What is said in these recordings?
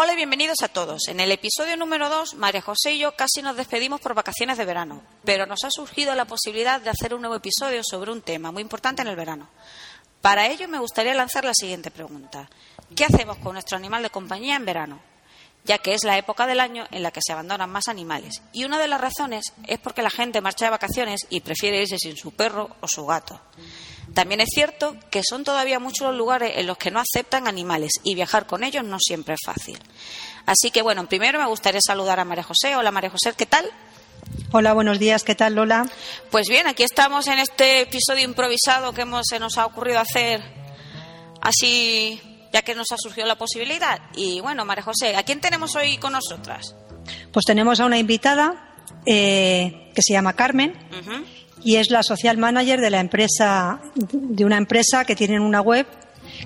Hola y bienvenidos a todos. En el episodio número 2, María José y yo casi nos despedimos por vacaciones de verano, pero nos ha surgido la posibilidad de hacer un nuevo episodio sobre un tema muy importante en el verano. Para ello me gustaría lanzar la siguiente pregunta. ¿Qué hacemos con nuestro animal de compañía en verano? ya que es la época del año en la que se abandonan más animales. Y una de las razones es porque la gente marcha de vacaciones y prefiere irse sin su perro o su gato. También es cierto que son todavía muchos los lugares en los que no aceptan animales y viajar con ellos no siempre es fácil. Así que bueno, primero me gustaría saludar a María José. Hola María José, ¿qué tal? Hola, buenos días, ¿qué tal Lola? Pues bien, aquí estamos en este episodio improvisado que hemos, se nos ha ocurrido hacer así ya que nos ha surgido la posibilidad. Y bueno, María José, ¿a quién tenemos hoy con nosotras? Pues tenemos a una invitada eh, que se llama Carmen y es la social manager de la empresa de una empresa que tiene una web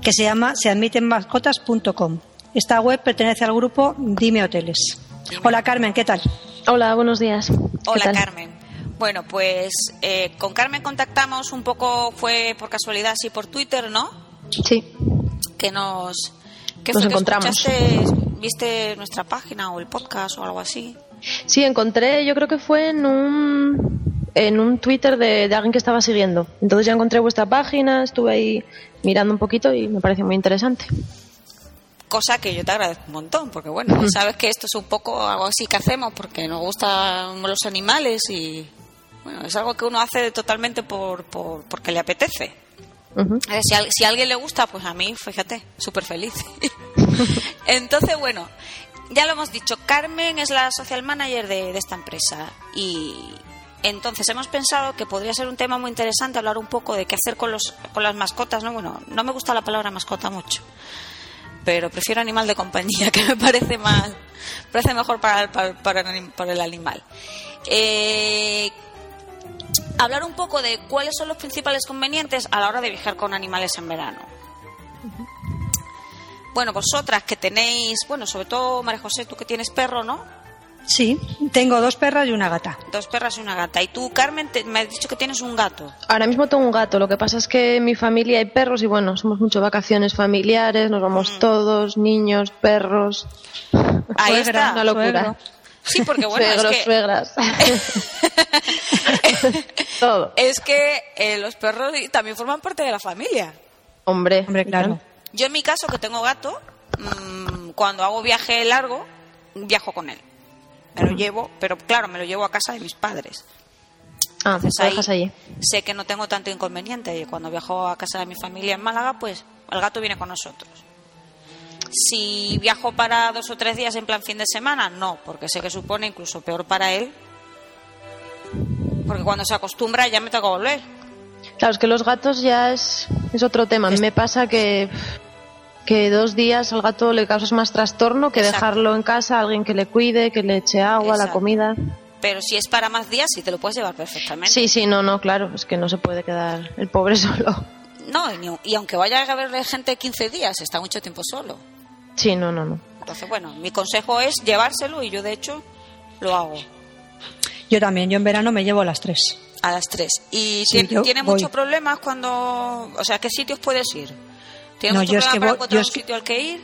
que se llama seadmitenmascotas.com. Esta web pertenece al grupo Dime Hoteles. Hola Carmen, ¿qué tal? Hola, buenos días. Hola Carmen. Bueno, pues eh, con Carmen contactamos un poco, fue por casualidad, sí, por Twitter, ¿no? Sí que nos, que nos encontramos. ¿Viste nuestra página o el podcast o algo así? Sí, encontré, yo creo que fue en un en un Twitter de, alguien que estaba siguiendo. Entonces ya encontré vuestra página, estuve ahí mirando un poquito y me pareció muy interesante. Cosa que yo te agradezco un montón, porque bueno, sabes que esto es un poco algo así que hacemos porque nos gustan los animales y bueno, es algo que uno hace totalmente por, por porque le apetece. Si, a, si, alguien le gusta, pues a mí, fíjate, súper feliz. Entonces, bueno, ya lo hemos dicho, Carmen es la social manager de, esta empresa y entonces hemos pensado que podría ser un tema muy interesante hablar un poco de qué hacer con, los, con las mascotas, ¿no? Bueno, no me gusta la palabra mascota mucho, pero prefiero animal de compañía, que me parece más, parece mejor para, para, para el animal. Eh, hablar un poco de cuáles son los principales convenientes a la hora de viajar con animales en verano. Bueno, vosotras que tenéis, bueno, sobre todo María José, tú que tienes perro, ¿no? Sí, tengo dos perras y una gata. Dos perras y una gata. Y tú, Carmen, me has dicho que tienes un gato. Ahora mismo tengo un gato. Lo que pasa es que en mi familia hay perros y bueno, somos mucho vacaciones familiares, nos vamos mm. todos, niños, perros. Ahí está. Una locura. Sí, porque bueno, es que... suegras. Todo. Es que eh, los perros también forman parte de la familia. Hombre, hombre, claro. Yo en mi caso, que tengo gato, mm, cuando hago viaje largo, viajo con él. Me lo llevo, pero claro, me lo llevo a casa de mis padres. Ah, pues dejas allí. Sé que no tengo tanto inconveniente. Y cuando viajo a casa de mi familia en Málaga, pues el gato viene con nosotros. Si viajo para dos o tres días en plan fin de semana, no, porque sé que supone incluso peor para él. Porque cuando se acostumbra ya me toca volver. Claro, es que los gatos ya es, es otro tema. Mí me pasa que, que dos días al gato le causas más trastorno que dejarlo en casa, alguien que le cuide, que le eche agua, la comida. Pero si es para más días, sí te lo puedes llevar perfectamente. Sí, sí, no, no, claro, es que no se puede quedar el pobre solo. No, y, aunque vaya a verle gente 15 días, está mucho tiempo solo. Sí, no, no, no. Entonces, bueno, mi consejo es llevárselo y yo de hecho lo hago. Yo también, yo en verano me llevo a las tres. A las tres. ¿Y tiene, muchos problemas cuando... O sea, ¿qué sitios puedes ir? ¿Tienes no, yo es que voy, yo un sitio al que ir?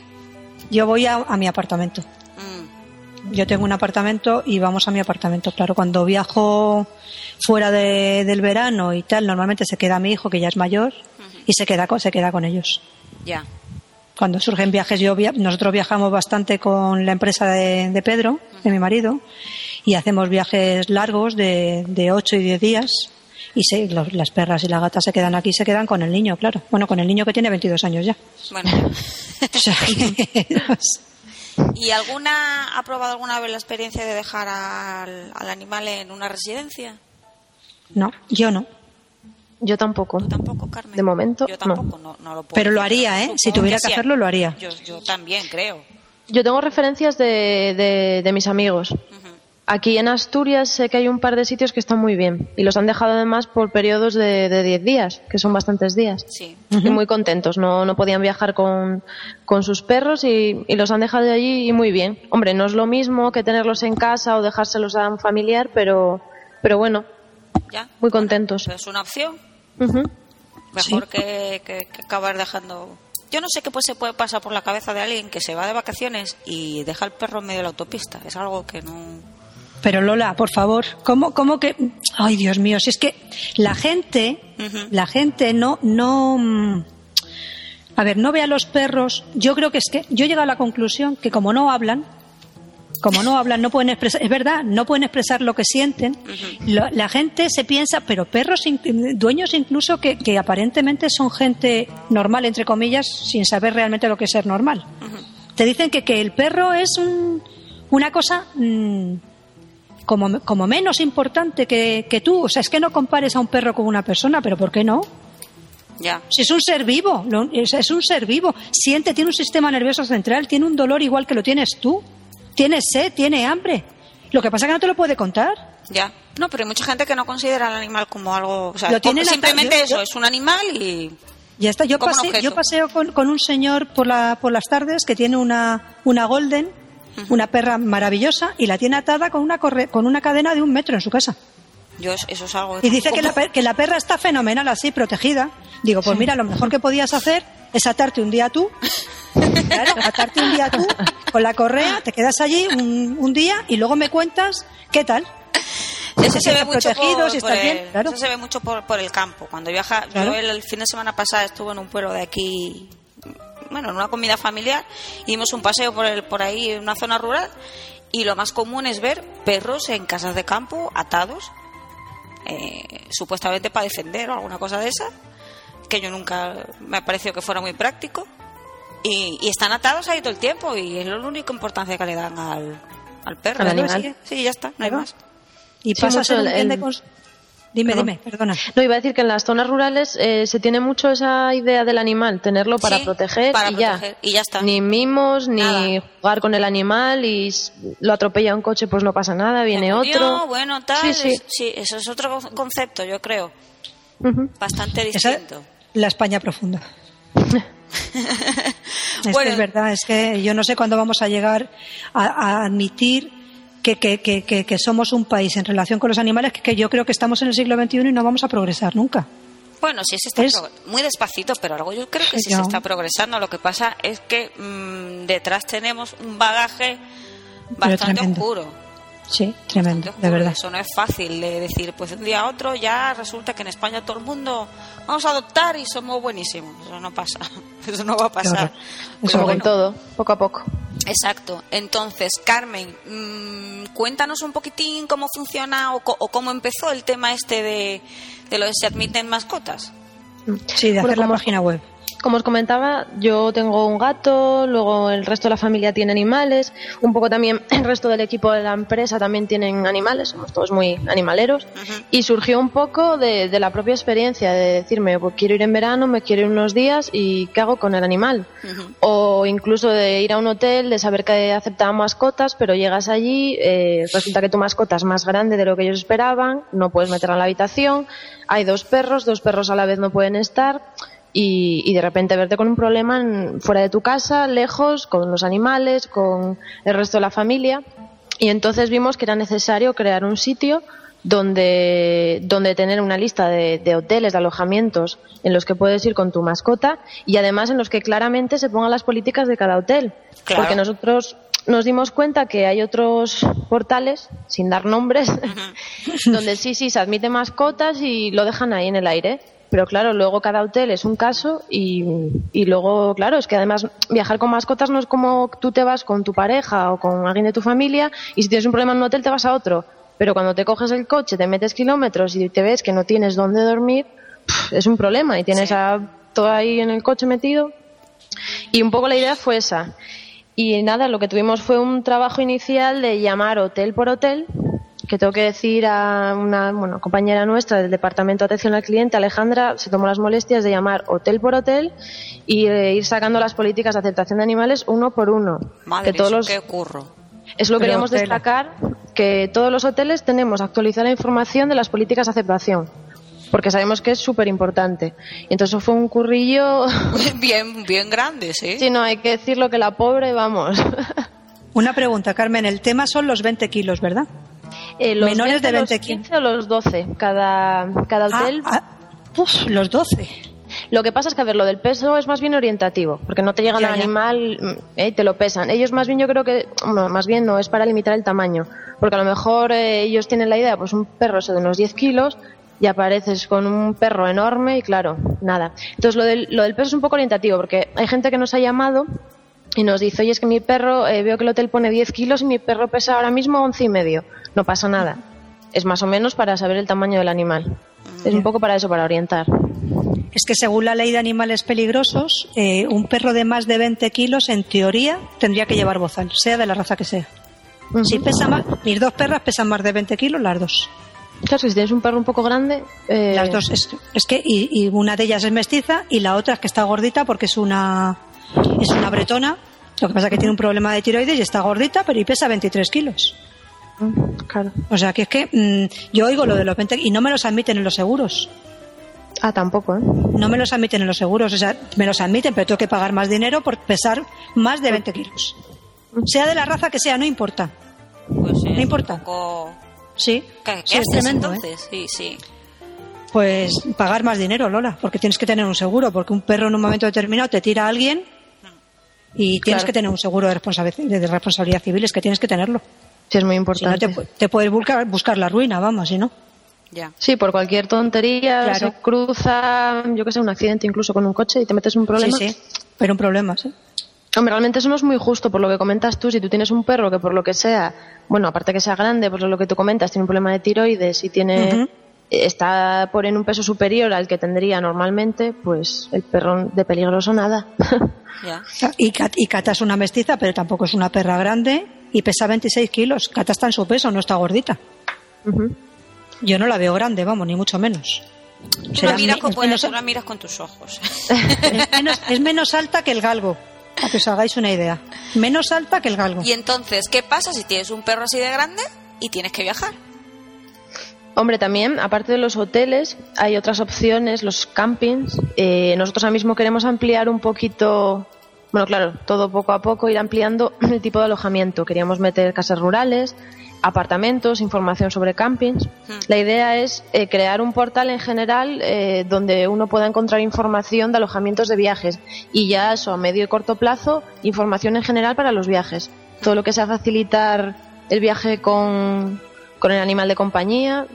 Yo voy a, mi apartamento. Mm. Yo tengo un apartamento y vamos a mi apartamento. Claro, cuando viajo fuera del verano y tal, normalmente se queda mi hijo, que ya es mayor, y se queda, se queda con ellos. Ya cuando surgen viajes, yo nosotros viajamos bastante con la empresa de, Pedro, de mi marido, y hacemos viajes largos de, de 8 y 10 días. Y las perras y la gata se quedan aquí, se quedan con el niño, claro. Bueno, con el niño que tiene 22 años ya. Bueno. ¿Y alguna ha probado alguna vez la experiencia de dejar al, al animal en una residencia? No, yo no. Yo tampoco. tampoco, Carmen? De momento, yo tampoco, no. no, lo puedo Pero lo haría, ¿eh? Si tuviera que que hacerlo, lo haría. Yo, yo también creo. Yo tengo referencias de, de, de mis amigos. Aquí en Asturias sé que hay un par de sitios que están muy bien y los han dejado además por periodos de de 10 días, que son bastantes días. Sí. Y muy contentos, no, no podían viajar con, con sus perros y, y los han dejado allí y muy bien. Hombre, no es lo mismo que tenerlos en casa o dejárselos a un familiar, pero, pero bueno, ¿Ya? muy contentos. Es una opción. Mejor que, que- que acabar dejando. Yo no sé qué pues se puede pasar por la cabeza de alguien que se va de vacaciones y deja el perro en medio de la autopista. Es algo que no. Pero Lola, por favor, ¿cómo, cómo que.? Ay, Dios mío, si es que la gente, la gente no. no mm, a ver, no ve a los perros. Yo creo que es que. Yo he llegado a la conclusión que como no hablan, como no hablan, no pueden expresar. Es verdad, no pueden expresar lo que sienten. La gente se piensa, pero perros, dueños incluso que, que aparentemente son gente normal, entre comillas, sin saber realmente lo que es ser normal. Te dicen que, que el perro es un- una cosa. mm, como, como menos importante que, que tú. O sea, es que no compares a un perro con una persona, pero ¿por qué no? Ya. Si es un ser vivo, es, un ser vivo. Siente, tiene un sistema nervioso central, tiene un dolor igual que lo tienes tú. Tiene sed, tiene hambre. Lo que pasa es que no te lo puede contar. Ya. No, pero hay mucha gente que no considera al animal como algo. O sea, Lo tiene simplemente yo- eso, yo- es un animal y. Ya está. Yo, objeto. yo paseo con, con un señor por, la, por las tardes que tiene una, una golden, una perra maravillosa, y la tiene atada con una, corre- con una cadena de un metro en su casa. Yo, eso es algo. Y dice que la, per- que la perra está fenomenal así, protegida. Digo, pues mira, lo mejor que podías hacer es atarte un día tú. Claro, atarte un día tú con la correa, te quedas allí un, un día y luego me cuentas qué tal. Eso se por, bien, el, claro. eso se ve mucho por, por el campo. Cuando viaja, Claro. yo el, el fin de semana pasado estuve en un pueblo de aquí, bueno, en una comida familiar, y dimos un paseo por el, por ahí en una zona rural, y lo más común es ver perros en casas de campo atados, eh, supuestamente para defender o alguna cosa de esa, que yo nunca me ha parecido que fuera muy práctico. Y, y están atados ahí todo el tiempo y es la única importancia que le dan al, al perro. Al ¿no? Sí, sí, ya está, no hay más. Y Sí, pasa a mucho ser un el- bien de el- cons- Dime, Perdón. dime, perdona. No, iba a decir que en las zonas rurales eh, se tiene mucho esa idea del animal, tenerlo para Sí, proteger, para y, proteger, ya. y ya está. Ni mimos, ni Nada. jugar con el animal y lo atropella un coche, pues no pasa nada, viene Se murió, otro. bueno, tal. Sí, sí. sí, eso es otro con- concepto, yo creo. Ujú. Bastante Esa- distinto. la España profunda. Es Bueno. que es verdad, es que yo no sé cuándo vamos a llegar a, a admitir que, que, que, que- que somos un país en relación con los animales, que, que yo creo que estamos en el siglo XXI y no vamos a progresar nunca. Bueno, sí se está Es- muy despacito, pero algo yo creo que Sí, se está progresando. Lo que pasa es que mm, detrás tenemos un bagaje bastante oscuro. Sí, tremendo, de verdad. Eso no es fácil de decir, pues de un día a otro ya resulta que en España todo el mundo vamos a adoptar y somos buenísimos. Eso no pasa. Eso no va a pasar. bueno. con todo, poco a poco. Exacto. Entonces, Carmen, mm, cuéntanos un poquitín cómo funciona o, co- o cómo empezó el tema este de, de lo de se admiten mascotas. Sí, de Bueno, hacer la página web. Como os comentaba, yo tengo un gato, luego el resto de la familia tiene animales, un poco también el resto del equipo de la empresa también tienen animales, somos todos muy animaleros. Y surgió un poco de, de la propia experiencia de decirme, pues quiero ir en verano, me quiero ir unos días y ¿qué hago con el animal? O incluso de ir a un hotel, de saber que aceptaban mascotas, pero llegas allí, eh, resulta que tu mascota es más grande de lo que ellos esperaban, no puedes meterla en la habitación, hay dos perros, dos perros a la vez no pueden estar. Y, y de repente verte con un problema en- fuera de tu casa, lejos, con los animales, con el resto de la familia. Y entonces vimos que era necesario crear un sitio donde, donde tener una lista de, de hoteles, de alojamientos en los que puedes ir con tu mascota y además en los que claramente se pongan las políticas de cada hotel. Claro. Porque nosotros nos dimos cuenta que hay otros portales, sin dar nombres, donde sí, sí, se admiten mascotas y lo dejan ahí en el aire. Pero claro, luego cada hotel es un caso y, y luego, claro, es que además viajar con mascotas no es como tú te vas con tu pareja o con alguien de tu familia y si tienes un problema en un hotel te vas a otro. Pero cuando te coges el coche, te metes kilómetros y te ves que no tienes dónde dormir, es un problema y tienes Sí. a todo ahí en el coche metido. Y un poco la idea fue esa. Y nada, lo que tuvimos fue un trabajo inicial de llamar hotel por hotel que tengo que decir a una bueno, compañera nuestra del Departamento de Atención al Cliente, Alejandra, se tomó las molestias de llamar hotel por hotel y eh, ir sacando las políticas de aceptación de animales uno por uno. Madre que todos mía, los, qué curro. eso lo Pero queríamos destacar, que todos los hoteles tenemos actualizar la información de las políticas de aceptación, porque sabemos que es súper importante. Y entonces eso fue un currillo, bien, bien grande, sí. si no hay que decirlo que la pobre, vamos. Una pregunta, Carmen. El tema son los 20 kilos, ¿verdad? Eh, los Menores de 20 los 15 o los 12, cada, cada hotel. Ah, ah, uf, los 12. Lo que pasa es que, a ver, lo del peso es más bien orientativo, porque no te al ya. animal mm, eh, y te lo pesan. Ellos más bien yo creo que, no, más bien no, es para limitar el tamaño, porque a lo mejor eh, ellos tienen la idea, pues un perro eso de unos 10 kilos y apareces con un perro enorme y claro, nada. Entonces lo del, lo del peso es un poco orientativo, porque hay gente que nos ha llamado y nos dice, oye, es que mi perro, eh, veo que el hotel pone 10 kilos y mi perro pesa ahora mismo 11 y medio. No pasa nada. Es más o menos para saber el tamaño del animal. Es un poco para eso, para orientar. Es que según la ley de animales peligrosos, eh, un perro de más de 20 kilos, en teoría, tendría que llevar bozal, sea de la raza que sea. Si pesa más, mis dos perras pesan más de 20 kilos, las dos. Claro, si tienes un perro un poco grande. eh, Las dos. Es, es que, y, y una de ellas es mestiza y la otra es que está gordita porque es una, es una bretona. Lo que pasa es que tiene un problema de tiroides y está gordita, pero y pesa 23 kilos. mm, Claro. O sea, que es que mm, yo oigo lo de los 20 y no me los admiten en los seguros. Ah, tampoco, ¿eh? No me los admiten en los seguros. O sea, me los admiten, pero tengo que pagar más dinero por pesar más de 20 kilos. Sea de la raza que sea, no importa. Pues sí, No importa. Un poco... Sí, ¿Qué, sí, qué es haces tremendo, ¿eh? entonces? Sí, sí. Pues pagar más dinero, Lola, porque tienes que tener un seguro, porque un perro en un momento determinado te tira a alguien y tienes Claro. que tener un seguro de, responsabi- de responsabilidad civil, es que tienes que tenerlo. Sí, es muy Si no, importante. te, pu- te puedes buscar, buscar la ruina, vamos, si no. Ya. Sí, por cualquier tontería Claro. se cruza, yo que sé, un accidente incluso con un coche y te metes un problema. Sí, sí, pero un problema, sí. Hombre, realmente eso no es muy justo por lo que comentas tú. Si tú tienes un perro que por lo que sea, bueno, aparte que sea grande, por lo que tú comentas, tiene un problema de tiroides y tiene. Está por en un peso superior al que tendría normalmente, pues el perro de peligroso nada. Y, Cat- y Cata es una mestiza, pero tampoco es una perra grande y pesa 26 kilos. Cata está en su peso, no está gordita. Yo no la veo grande, vamos, ni mucho menos. Tú la miras con, menos, tú la miras con tus ojos. es menos- es menos alta que el galgo, para que os hagáis una idea. Menos alta que el galgo. y entonces, ¿qué pasa si tienes un perro así de grande y tienes que viajar? Hombre, también, aparte de los hoteles, hay otras opciones, los campings. Eh, nosotros ahora mismo queremos ampliar un poquito, bueno, claro, todo poco a poco, ir ampliando el tipo de alojamiento. Queríamos meter casas rurales, apartamentos, información sobre campings. La idea es eh, crear un portal en general eh, donde uno pueda encontrar información de alojamientos de viajes y ya eso a medio y corto plazo, información en general para los viajes. Todo lo que sea facilitar el viaje con, con el animal de compañía,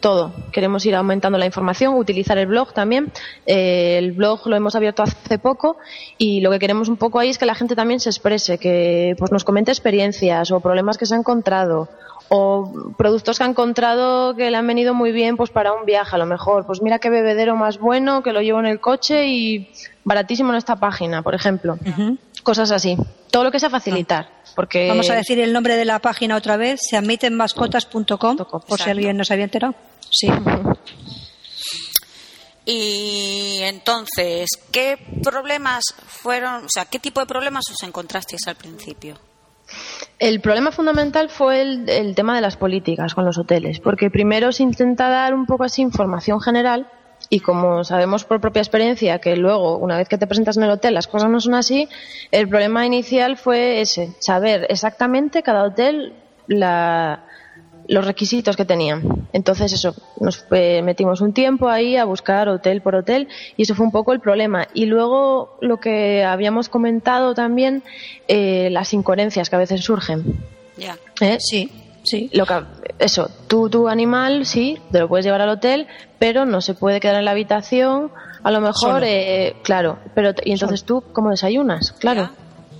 todo. Queremos ir aumentando la información, utilizar el blog también. Eh, el blog lo hemos abierto hace poco y lo que queremos un poco ahí es que la gente también se exprese, que pues nos comente experiencias o problemas que se ha encontrado o productos que ha encontrado que le han venido muy bien pues para un viaje a lo mejor. Pues mira qué bebedero más bueno que lo llevo en el coche y baratísimo en esta página, por ejemplo. Cosas así. Todo lo que sea facilitar. Porque Vamos a decir el nombre de la página otra vez, se admiten mascotas.com, por si alguien no se había enterado. Sí. Y entonces, ¿qué problemas fueron, o sea, qué tipo de problemas os encontrasteis al principio? El problema fundamental fue el, el tema de las políticas con los hoteles, porque primero se intenta dar un poco así información general y como sabemos por propia experiencia que luego, una vez que te presentas en el hotel, las cosas no son así, el problema inicial fue ese, saber exactamente cada hotel la- los requisitos que tenían. Entonces eso, nos fue- metimos un tiempo ahí a buscar hotel por hotel y eso fue un poco el problema. Y luego lo que habíamos comentado también, eh, las incoherencias que a veces surgen. Ya. ¿eh? Sí, sí. Lo que, eso, tú, tu animal, sí, te lo puedes llevar al hotel, pero no se puede quedar en la habitación, a lo mejor, Solo. eh, claro, pero y entonces tú, ¿cómo desayunas? Claro. Ya.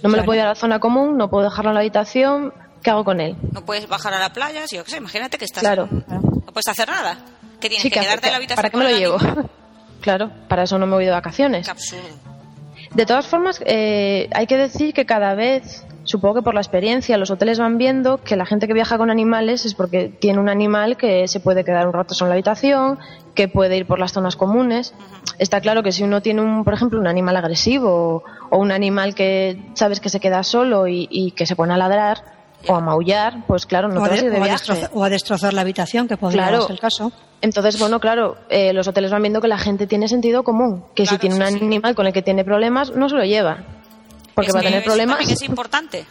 No me Claro. lo puedo llevar a la zona común, no puedo dejarlo en la habitación, ¿qué hago con él? No puedes bajar a la playa, si yo qué sé, imagínate que estás. Claro. No puedes hacer nada. Que tienes Sí, que ¿qué quedarte en la habitación. ¿Para qué me lo llevo? claro, para eso no me voy de vacaciones. Qué absurdo. De todas formas, eh, hay que decir que cada vez supongo que por la experiencia, los hoteles van viendo que la gente que viaja con animales es porque tiene un animal que se puede quedar un rato solo en la habitación, que puede ir por las zonas comunes. Está claro que si uno tiene, un, por ejemplo, un animal agresivo o, un animal que sabes que se queda solo y, que se pone a ladrar o a maullar, pues claro, no te vas a ir de viaje. o a destrozar la habitación, que podría ser el caso. Entonces, bueno, claro, eh, los hoteles van viendo que la gente tiene sentido común, que si tiene un animal con el que tiene problemas, no se lo lleva porque va a tener problemas. es importante.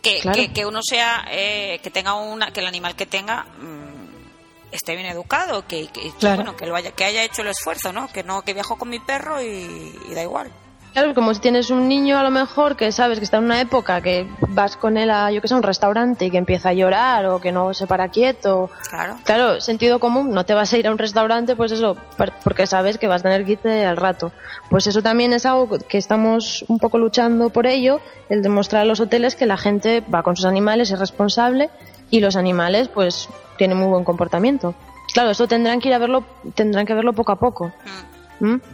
Que, que, uno sea, eh, que tenga una, que el animal que tenga mm, esté bien educado, que, que bueno, que lo haya, que haya hecho el esfuerzo, ¿no? Que no, que viajo con mi perro y da igual. Claro, como si tienes un niño a lo mejor que sabes que está en una época que vas con él a, yo que sé, un restaurante y que empieza a llorar o que no se para quieto. Claro. Claro, sentido común, no te vas a ir a un restaurante, pues eso, porque sabes que vas a tener que irte al rato. Pues eso también es algo que estamos un poco luchando por ello, el demostrar a los hoteles que la gente va con sus animales, es responsable y los animales pues tienen muy buen comportamiento. Claro, eso tendrán que ir a verlo, tendrán que verlo poco a poco. Mm.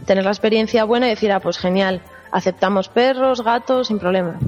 Tener la experiencia buena y decir, ah, pues genial, aceptamos perros, gatos, sin problema.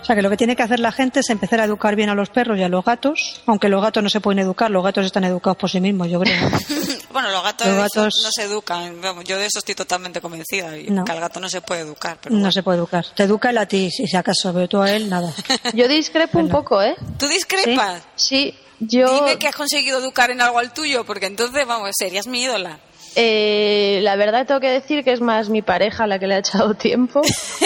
O sea, que lo que tiene que hacer la gente es empezar a educar bien a los perros y a los gatos, aunque los gatos no se pueden educar, los gatos están educados por sí mismos, yo creo. bueno, los gatos, no se educan, yo de eso estoy totalmente convencida, y que al gato no se puede educar. no se puede educar, te educa él a ti, si acaso, pero tú a él nada. yo discrepo un poco, ¿eh? ¿Tú discrepas? Sí, yo... Dime que has conseguido educar en algo al tuyo, porque entonces, vamos, serías mi ídola. Eh, la verdad tengo que decir que es más mi pareja la que le ha echado tiempo,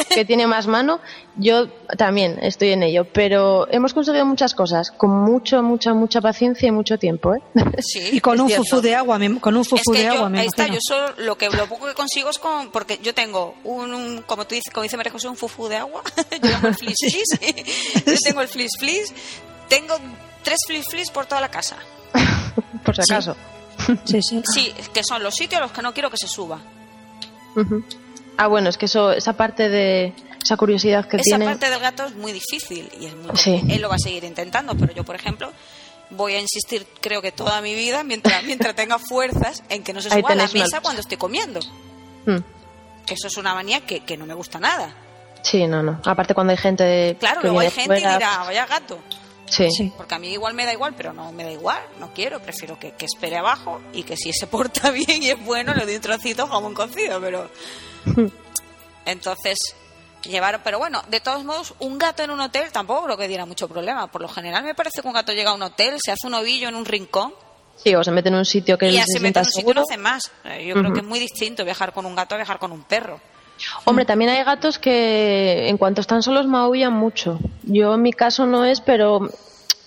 que tiene más mano. Yo también estoy en ello, pero hemos conseguido muchas cosas con mucho, mucha, mucha paciencia y mucho tiempo. ¿eh? Sí, y con un fufu de agua, con un fufu de agua. ahí está, yo solo lo que lo poco que consigo es con, porque yo tengo un, como tú dices, como dice María José, un fufu de agua. yo tengo el flis flis, yo tengo el flis flis, tengo tres flis flis por toda la casa. por si acaso. Sí, sí. Sí, que son los sitios a los que no quiero que se suba. Ah, bueno, es que eso, esa parte de esa curiosidad que tiene. Esa parte del gato es muy difícil y es muy él lo va a seguir intentando, pero yo, por ejemplo, voy a insistir, creo que toda mi vida, mientras mientras tenga fuerzas, en que no se suba a la mesa cuando estoy comiendo. Mm. Que eso es una manía que, que no me gusta nada. Sí, no, no. Aparte cuando hay gente. Claro, luego hay gente y dirá, vaya gato. Sí. Porque a mí igual me da igual, pero no me da igual, no quiero, prefiero que, espere abajo y que si se porta bien y es bueno, le doy un trocito jamón cocido, pero... Entonces, llevar, pero bueno, de todos modos, un gato en un hotel tampoco creo que diera mucho problema. Por lo general me parece que un gato llega a un hotel, se hace un ovillo en un rincón. Sí, o se mete en un sitio que y ya se, mete en un sitio no hace más. Eh, yo creo que es muy distinto viajar con un gato a viajar con un perro. Hombre, también hay gatos que en cuanto están solos maullan mucho. Yo en mi caso no es, pero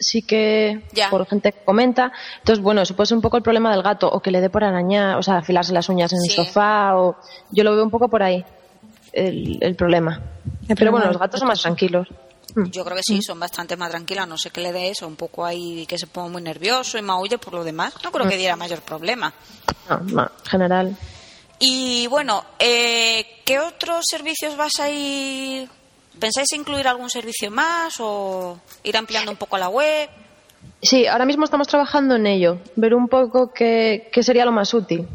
sí que por gente que comenta. Entonces, bueno, eso puede ser un poco el problema del gato, o que le dé por arañar, o sea, afilarse las uñas en el sofá, o yo lo veo un poco por ahí, el, problema. Pero bueno, los gatos son más tranquilos. Mm. Yo creo que sí, mm. son bastante más tranquilas, no sé qué le dé eso, un poco ahí que se ponga muy nervioso y maulle por lo demás. No creo que mm. diera mayor problema. No, no, general. Y bueno, eh, ¿qué otros servicios vas a ir? ¿Pensáis incluir algún servicio más o ir ampliando un poco la web? Sí, ahora mismo estamos trabajando en ello, ver un poco qué, sería lo más útil.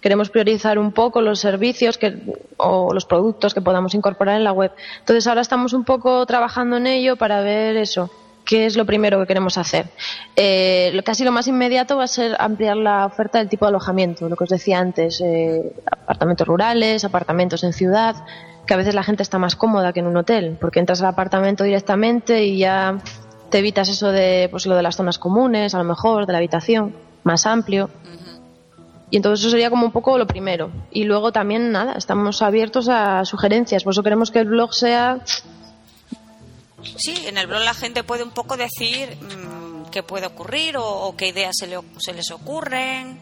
Queremos priorizar un poco los servicios que, o los productos que podamos incorporar en la web. Entonces ahora estamos un poco trabajando en ello para ver eso, ¿Qué es lo primero que queremos hacer? Eh, casi lo más inmediato va a ser ampliar la oferta del tipo de alojamiento, lo que os decía antes, eh, apartamentos rurales, apartamentos en ciudad, que a veces la gente está más cómoda que en un hotel, porque entras al apartamento directamente y ya te evitas eso de pues lo de las zonas comunes, a lo mejor, de la habitación, más amplio. Y entonces eso sería como un poco lo primero. Y luego también, nada, estamos abiertos a sugerencias. Por eso queremos que el blog sea Sí, en el blog la gente puede un poco decir mm, qué puede ocurrir o, qué ideas se, se les ocurren.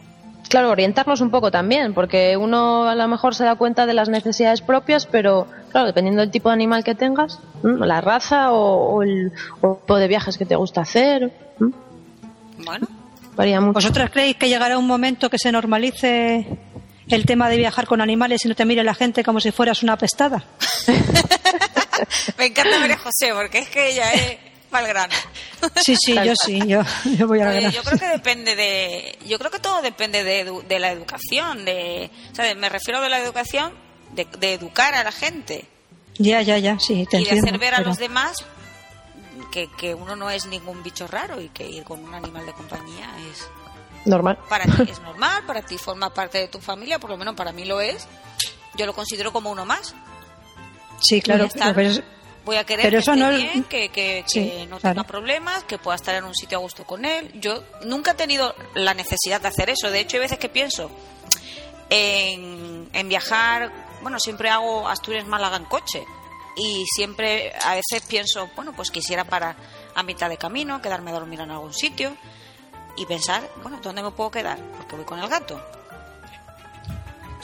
Claro, orientarnos un poco también, porque uno a lo mejor se da cuenta de las necesidades propias, pero claro, dependiendo del tipo de animal que tengas, la raza o, el tipo de viajes que te gusta hacer. Bueno. Varía mucho. ¿Vosotras creéis que llegará un momento que se normalice el tema de viajar con animales y no te mire la gente como si fueras una pestada? Me encanta María José, porque es que ella es grano. Sí, sí, yo sí, yo, voy a Yo creo que depende de, yo creo que todo depende de, la educación, de, me refiero a la educación de, educar a la gente. Ya, ya, ya, sí, te y de hacer ver a pero- los demás que, que uno no es ningún bicho raro y que ir con un animal de compañía es Normal. para ti es normal, para ti forma parte de tu familia, por lo menos para mí lo es. Yo lo considero como uno más. Sí, claro, Voy a estar- pero es- Voy a querer Pero que eso esté no bien, que, que- Sí, que no claro. tenga problemas, que pueda estar en un sitio a gusto con él. Yo nunca he tenido la necesidad de hacer eso. De hecho, hay veces que pienso en, en viajar. Bueno, siempre hago Asturias-Málaga en coche. Y siempre, a veces pienso, bueno, pues quisiera parar a mitad de camino, quedarme a dormir en algún sitio y pensar, bueno, ¿dónde me puedo quedar? Porque voy con el gato.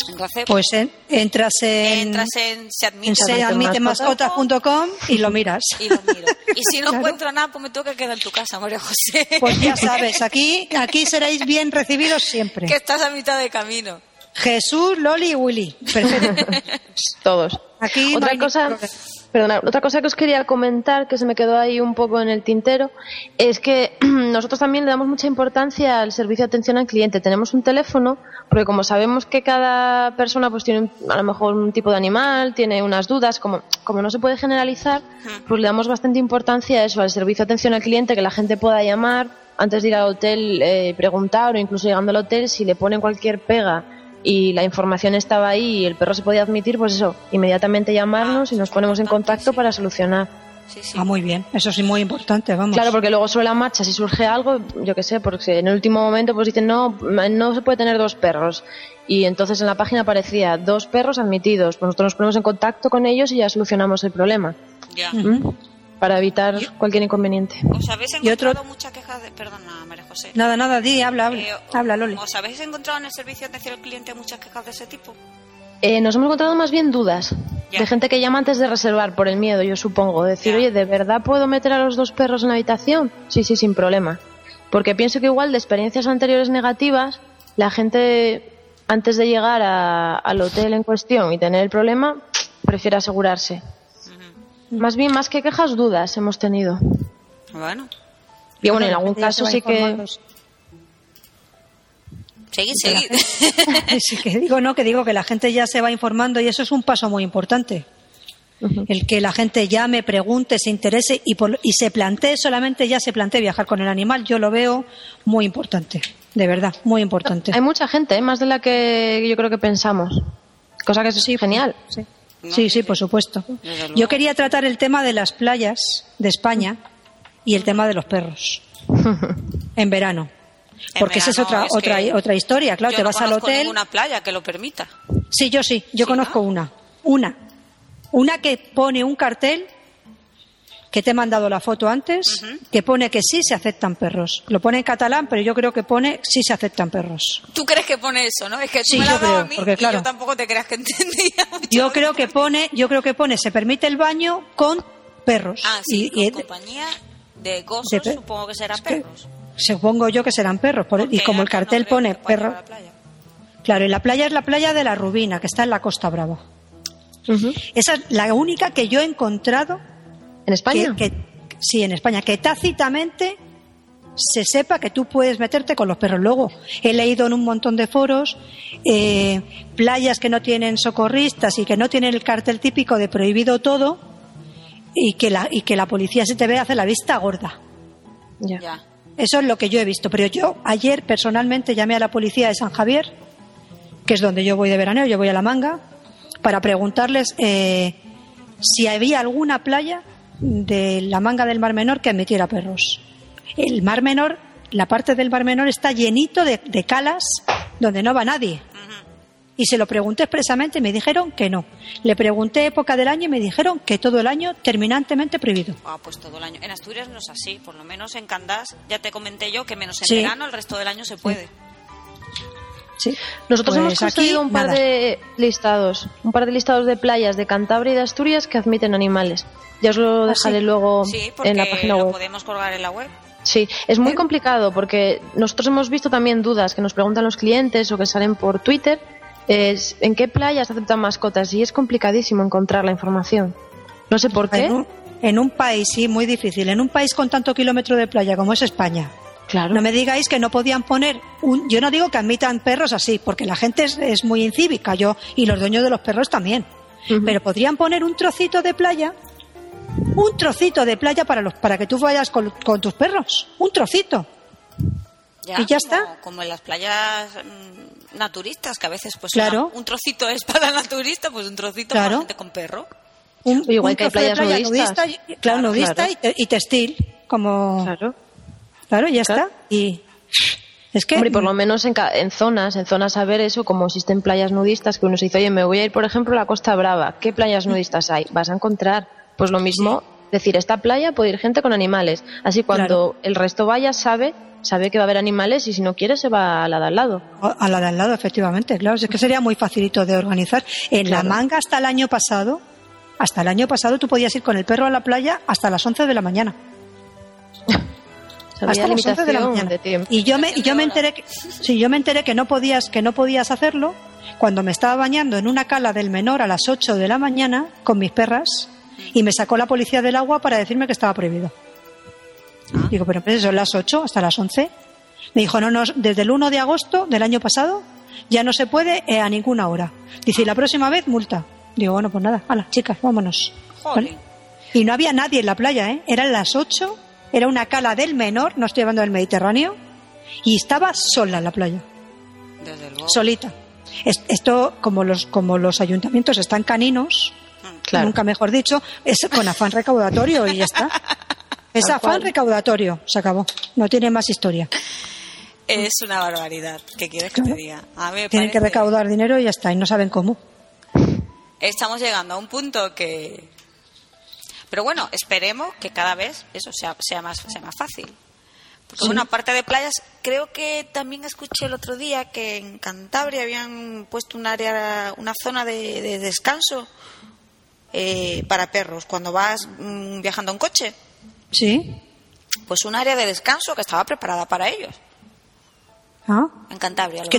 Entonces, pues en- entras en, entras en Se admite en seadmitemascotas.com y lo miras. y lo miro. Y si no Claro. encuentro nada, pues me tengo que quedar en tu casa, María José. Pues ya sabes, aquí, aquí seréis bien recibidos siempre. que estás a mitad de camino. Jesús, Loli y Willy. Perfecto. Todos. Aquí otra cosa, problema. Perdona, otra cosa que os quería comentar, que se me quedó ahí un poco en el tintero, es que nosotros también le damos mucha importancia al servicio de atención al cliente. Tenemos un teléfono, porque como sabemos que cada persona pues tiene un- a lo mejor un tipo de animal, tiene unas dudas, como, como no se puede generalizar, pues le damos bastante importancia a eso, al servicio de atención al cliente, que la gente pueda llamar antes de ir al hotel, eh, preguntar o incluso llegando al hotel si le ponen cualquier pega y la información estaba ahí y el perro se podía admitir, pues eso, inmediatamente llamarnos y nos ponemos en contacto para solucionar. Sí, sí. Ah, muy bien. Eso sí, muy importante, vamos. Claro, porque luego sobre la marcha, si surge algo, yo qué sé, porque en el último momento pues dicen, no, no se puede tener dos perros. Y entonces en la página aparecía dos perros admitidos. Pues nosotros nos ponemos en contacto con ellos y ya solucionamos el problema. Ya. Para evitar cualquier inconveniente. ¿Os habéis Y otro- encontrado muchas quejas de... Perdona, María José. Nada, nada, di, habla, habla. Eh, habla, Loli. ¿Os habéis encontrado en el servicio de atención al cliente muchas quejas de ese tipo? Eh, nos hemos encontrado más bien dudas Ya. de gente que llama antes de reservar por el miedo, yo supongo. Decir, Ya. oye, ¿de verdad puedo meter a los dos perros en la habitación? Sí, sí, sin problema. Porque pienso que igual de experiencias anteriores negativas, la gente antes de llegar a- al hotel en cuestión y tener el problema, prefiere asegurarse. Más bien, más que quejas, dudas hemos tenido. Bueno, Y bueno, en algún caso sí que... seguid, seguid. Sí, que digo, no, que digo que la gente ya se va informando y eso es un paso muy importante. El que la gente llame, pregunte, se interese y, por- y se plantee, solamente ya se plantee viajar con el animal, yo lo veo muy importante, de verdad, muy importante. Hay mucha gente, ¿eh? más de la que yo creo que pensamos. Cosa que es genial. Sí, No, sí, sí, por supuesto. Yo quería tratar el tema de las playas de España y el tema de los perros en verano. Porque esa es otra, es otra, otra historia, claro, Yo te no vas al hotel. ninguna playa que lo permita. Sí, yo sí, yo ¿Sí, conozco no? una. Una. Una que pone un cartel, que te he mandado la foto antes, que pone que sí se aceptan perros. Lo pone en catalán, pero yo creo que pone sí se aceptan perros. ¿Tú crees que pone eso, no? Es que tú Sí, me lo yo dado creo, a mí porque y claro. yo tampoco te creas que entendía mucho. Yo creo que pone, yo creo que pone se permite el baño con perros. Ah, sí, Y- y- con compañía de gozos, de supongo que serán que perros. supongo yo que serán perros. por- y como el acá no cartel pone perro. la. Claro, y la playa es la playa de la Rubina, que está en la Costa Brava. Esa es la única que yo he encontrado ¿En España? que, que- sí, en España, que tácitamente se sepa que tú puedes meterte con los perros. Luego, he leído en un montón de foros eh, playas que no tienen socorristas y que no tienen el cartel típico de prohibido todo y que la, y que la policía se te ve hace la vista gorda. Ya. Ya. Eso es lo que yo he visto. Pero yo ayer personalmente llamé a la policía de San Javier, que es donde yo voy de veraneo, yo voy a la manga, para preguntarles eh, si había alguna playa de la manga del Mar Menor que admitiera perros. El Mar Menor, la parte del Mar Menor está llenito de, de calas donde no va nadie. Y se lo pregunté expresamente y me dijeron que no. Le pregunté época del año y me dijeron que todo el año terminantemente prohibido. Ah, pues todo el año. En Asturias no es así, por lo menos en Candás, ya te comenté yo que menos en Sí. verano, el resto del año se puede. Sí. Nosotros Pues hemos aquí, conseguido un par nada. de listados, un par de listados de playas de Cantabria y de Asturias que admiten animales. Ya os lo dejaré Ah, sí? luego Sí, en la página lo web. podemos colgar en la web. Sí, es muy ¿Eh? complicado porque nosotros hemos visto también dudas que nos preguntan los clientes o que salen por Twitter. Es, ¿En qué playas aceptan mascotas? Y es complicadísimo encontrar la información. No sé por qué. En un, en un país, sí, muy difícil. En un país con tanto kilómetro de playa como es España. Claro. No me digáis que no podían poner un. Yo no digo que admitan perros así, porque la gente es, es muy incívica, yo y los dueños de los perros también. Pero podrían poner un trocito de playa, un trocito de playa para los para que tú vayas con, con tus perros, un trocito. y ya está. Como en las playas mm, naturistas, que a veces pues Claro. una- un trocito es para el naturista, pues un trocito para Claro. la gente con perro. Un, Igual un que hay playas playa nudistas. nudista y- claro, Claro, nudista claro. Y, te- y textil, como Claro. Claro, ya Claro. está. Y es que Hombre, por lo menos en, en zonas, en zonas a ver eso, como existen playas nudistas, que uno se dice, oye, me voy a ir, por ejemplo, a la Costa Brava. ¿Qué playas nudistas hay? Vas a encontrar, pues lo mismo, decir, esta playa puede ir gente con animales. Así cuando el resto vaya, sabe, sabe que va a haber animales y si no quiere se va a la de al lado. a la de al lado, efectivamente, claro, es que sería muy facilito de organizar. En la manga hasta el año pasado, hasta el año pasado tú podías ir con el perro a la playa hasta las 11 de la mañana. Hasta las 11 de la mañana. de tiempo. Y yo me, y yo me enteré que, sí, yo me enteré que no podías, que no podías hacerlo cuando me estaba bañando en una cala del menor a las 8 de la mañana con mis perras y me sacó la policía del agua para decirme que estaba prohibido. Ah. Digo, pero pues son las 8 hasta las 11. Me dijo, no, no, desde el 1 de agosto del año pasado ya no se puede eh, a ninguna hora. Dice, y la próxima vez multa. Digo, bueno, pues nada, hala, chicas, vámonos. Y no había nadie en la playa, ¿eh? Eran las 8, era una cala del menor, no estoy hablando del Mediterráneo, y estaba sola en la playa, Desde luego. solita. Es- Esto, como los, como los ayuntamientos están caninos, Claro. nunca mejor dicho, es con afán recaudatorio y ya está. Es afán cual. recaudatorio, se acabó. No tiene más historia. Es una barbaridad. ¿Qué quieres que te diga? A mí me Tienen que recaudar dinero y ya está, y no saben cómo. Estamos llegando a un punto que. Pero bueno, esperemos que cada vez eso sea, sea, más, sea más fácil. Porque, bueno, aparte de playas, creo que también escuché el otro día que en Cantabria habían puesto un área, una zona de, de descanso eh, para perros cuando vas mm, viajando en coche. ¿Sí? Pues un área de descanso que estaba preparada para ellos. Ah, En Cantabria. lo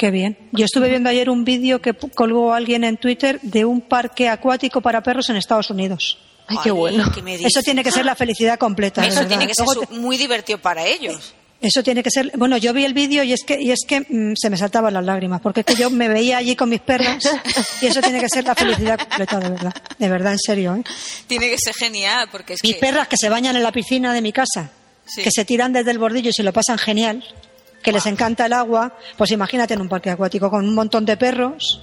¿Qué, bien. Yo estuve viendo ayer un vídeo que colgó alguien en Twitter de un parque acuático para perros en Estados Unidos. Ay, qué bueno. ¿qué me Eso tiene que ser la felicidad completa. Eso verdad. tiene que ser te- muy divertido para ellos. Eso tiene que ser. Bueno, yo vi el vídeo y es que y es que mm, se me saltaban las lágrimas porque es que yo me veía allí con mis perras y eso tiene que ser la felicidad completa de verdad, de verdad en serio. ¿eh? Tiene que ser genial porque es Mis que perras que se bañan en la piscina de mi casa, Sí. que se tiran desde el bordillo y se lo pasan genial, que les encanta el agua, pues imagínate en un parque acuático con un montón de perros.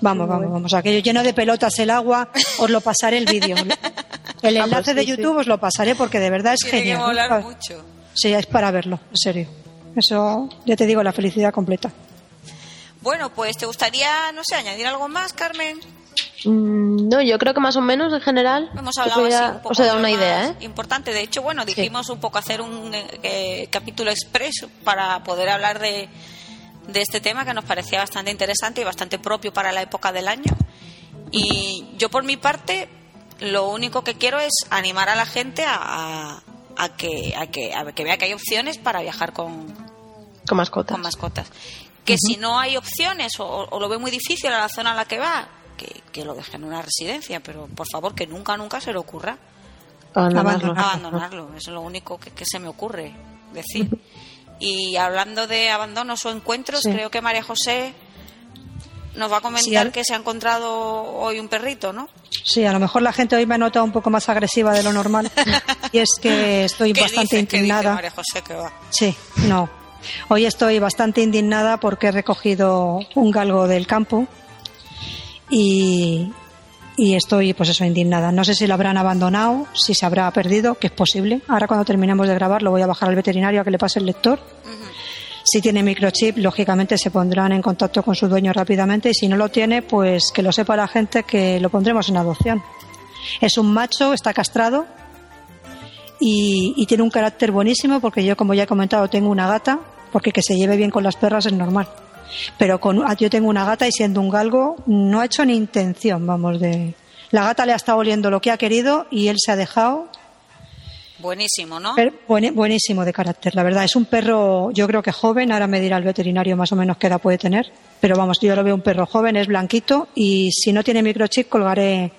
Vamos, vamos, vamos. Aquello lleno de pelotas el agua, os lo pasaré el vídeo. El Ah, pues enlace de. YouTube os lo pasaré porque de verdad es tiene que genial. molar mucho. Sí, es para verlo, en serio. Eso, ya te digo, la felicidad completa. Bueno, pues ¿te gustaría, no sé, añadir algo más, Carmen? Mm, no, yo creo que más o menos en general Hemos os, hablado así un poco os he dado de lo una idea, ¿eh? Importante. De hecho, bueno, dijimos un poco hacer un eh, capítulo expreso para poder hablar de, de este tema que nos parecía bastante interesante y bastante propio para la época del año. Y yo por mi parte, lo único que quiero es animar a la gente a, a- a que, a, que, a que vea que hay opciones para viajar con, Con mascotas. con mascotas. Que si no hay opciones o, o lo ve muy difícil a la zona a la que va, que, que lo deje en una residencia, pero por favor que nunca, nunca se le ocurra Abandonarlo. es lo único que, que se me ocurre decir. Y hablando de abandonos o encuentros, Sí. creo que María José nos va a comentar Sí, que se ha encontrado hoy un perrito, ¿no? Sí, a lo mejor la gente hoy me ha notado un poco más agresiva de lo normal. y es que estoy ¿Qué bastante dice, qué dice indignada. María José que va? Sí, no. Hoy estoy bastante indignada porque he recogido un galgo del campo y, y estoy, pues eso, indignada. No sé si lo habrán abandonado, si se habrá perdido, que es posible. Ahora cuando terminemos de grabar lo voy a bajar al veterinario a que le pase el lector. Si tiene microchip, lógicamente se pondrán en contacto con su dueño rápidamente y si no lo tiene, pues que lo sepa la gente que lo pondremos en adopción. Es un macho, está castrado y, y tiene un carácter buenísimo porque yo, como ya he comentado, tengo una gata, porque que se lleve bien con las perras es normal. Pero con, yo tengo una gata y siendo un galgo no ha hecho ni intención, vamos, de... La gata le ha estado oliendo lo que ha querido y él se ha dejado Buenísimo, ¿no? Buen- buenísimo de carácter, la verdad. Es un perro, yo creo que joven, ahora me dirá el veterinario más o menos qué edad puede tener, pero vamos, yo lo veo un perro joven, es blanquito y si no tiene microchip colgaré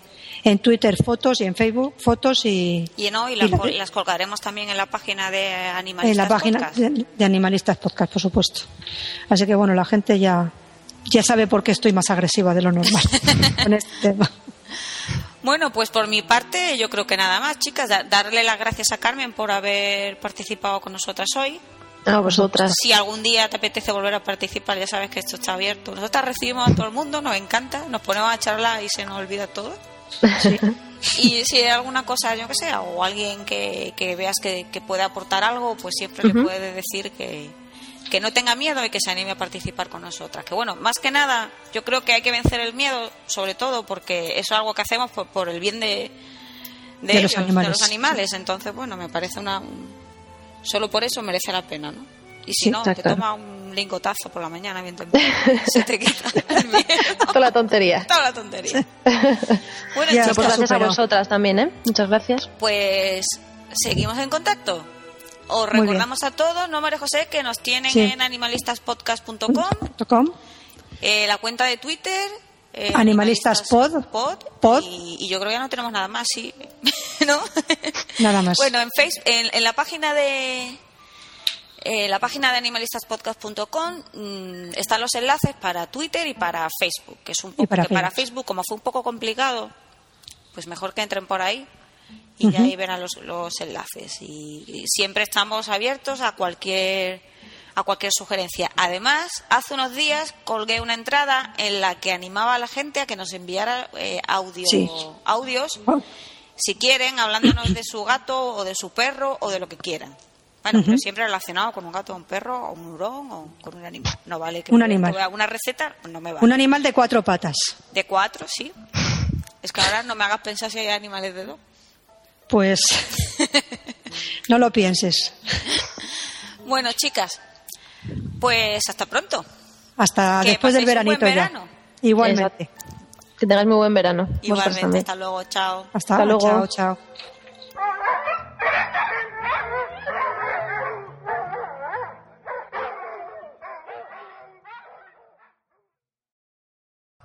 en Twitter fotos y en Facebook fotos y, Y no, y y las, la- col- las colgaremos también en la página de Animalistas en la página Podcast. de, de Animalistas Podcast, por supuesto. Así que bueno, la gente ya, ya sabe por qué estoy más agresiva de lo normal con este tema. Bueno, pues por mi parte yo creo que nada más, chicas. Darle las gracias a Carmen por haber participado con nosotras hoy. A vosotras. Si algún día te apetece volver a participar, ya sabes que esto está abierto. Nosotras recibimos a todo el mundo, nos encanta, nos ponemos a charlar y se nos olvida todo. Y si hay alguna cosa, yo que sé, o alguien que, veas que, puede aportar algo, pues siempre le puedes decir que, que no tenga miedo y que se anime a participar con nosotras. Que bueno, más que nada, yo creo que hay que vencer el miedo, sobre todo porque eso es algo que hacemos por, el bien de, de, los animales. Entonces, bueno, me parece una. Solo por eso merece la pena, ¿no? Y si no, te toma un lingotazo por la mañana bien temprano. se te miedo. Toda la tontería. Toda la tontería. bueno, chicos, gracias a vosotras también, ¿eh? Muchas gracias. Pues seguimos en contacto. Os recordamos a todos, ¿no, María José? Que nos tienen en animalistaspodcast.com. Eh, la cuenta de Twitter. Eh, animalistaspod. Pod, Y, yo creo que ya no tenemos nada más, ¿sí? ¿No? Nada más. Bueno, en, Facebook, en, la página de. Eh, la página de animalistaspodcast.com mm, están los enlaces para Twitter y para Facebook, que es un poco para, que para Facebook como fue un poco complicado, pues mejor que entren por ahí y ahí verán los, los enlaces. Y, siempre estamos abiertos a cualquier a cualquier sugerencia. Además, hace unos días colgué una entrada en la que animaba a la gente a que nos enviara eh, audio, audios, ah. si quieren, hablándonos de su gato o de su perro o de lo que quieran. Bueno, pero siempre relacionado con un gato, un perro, o un hurón o con un animal. No vale que un animal. una receta, no me vale. Un animal de cuatro patas. De cuatro, sí. Es que ahora no me hagas pensar si hay animales de dos pues no lo pienses. Bueno, chicas, pues hasta pronto. Hasta después del veranito ya. Igualmente. Que tengas muy buen verano. Igualmente, hasta luego, chao. Hasta, luego. Chao, chao.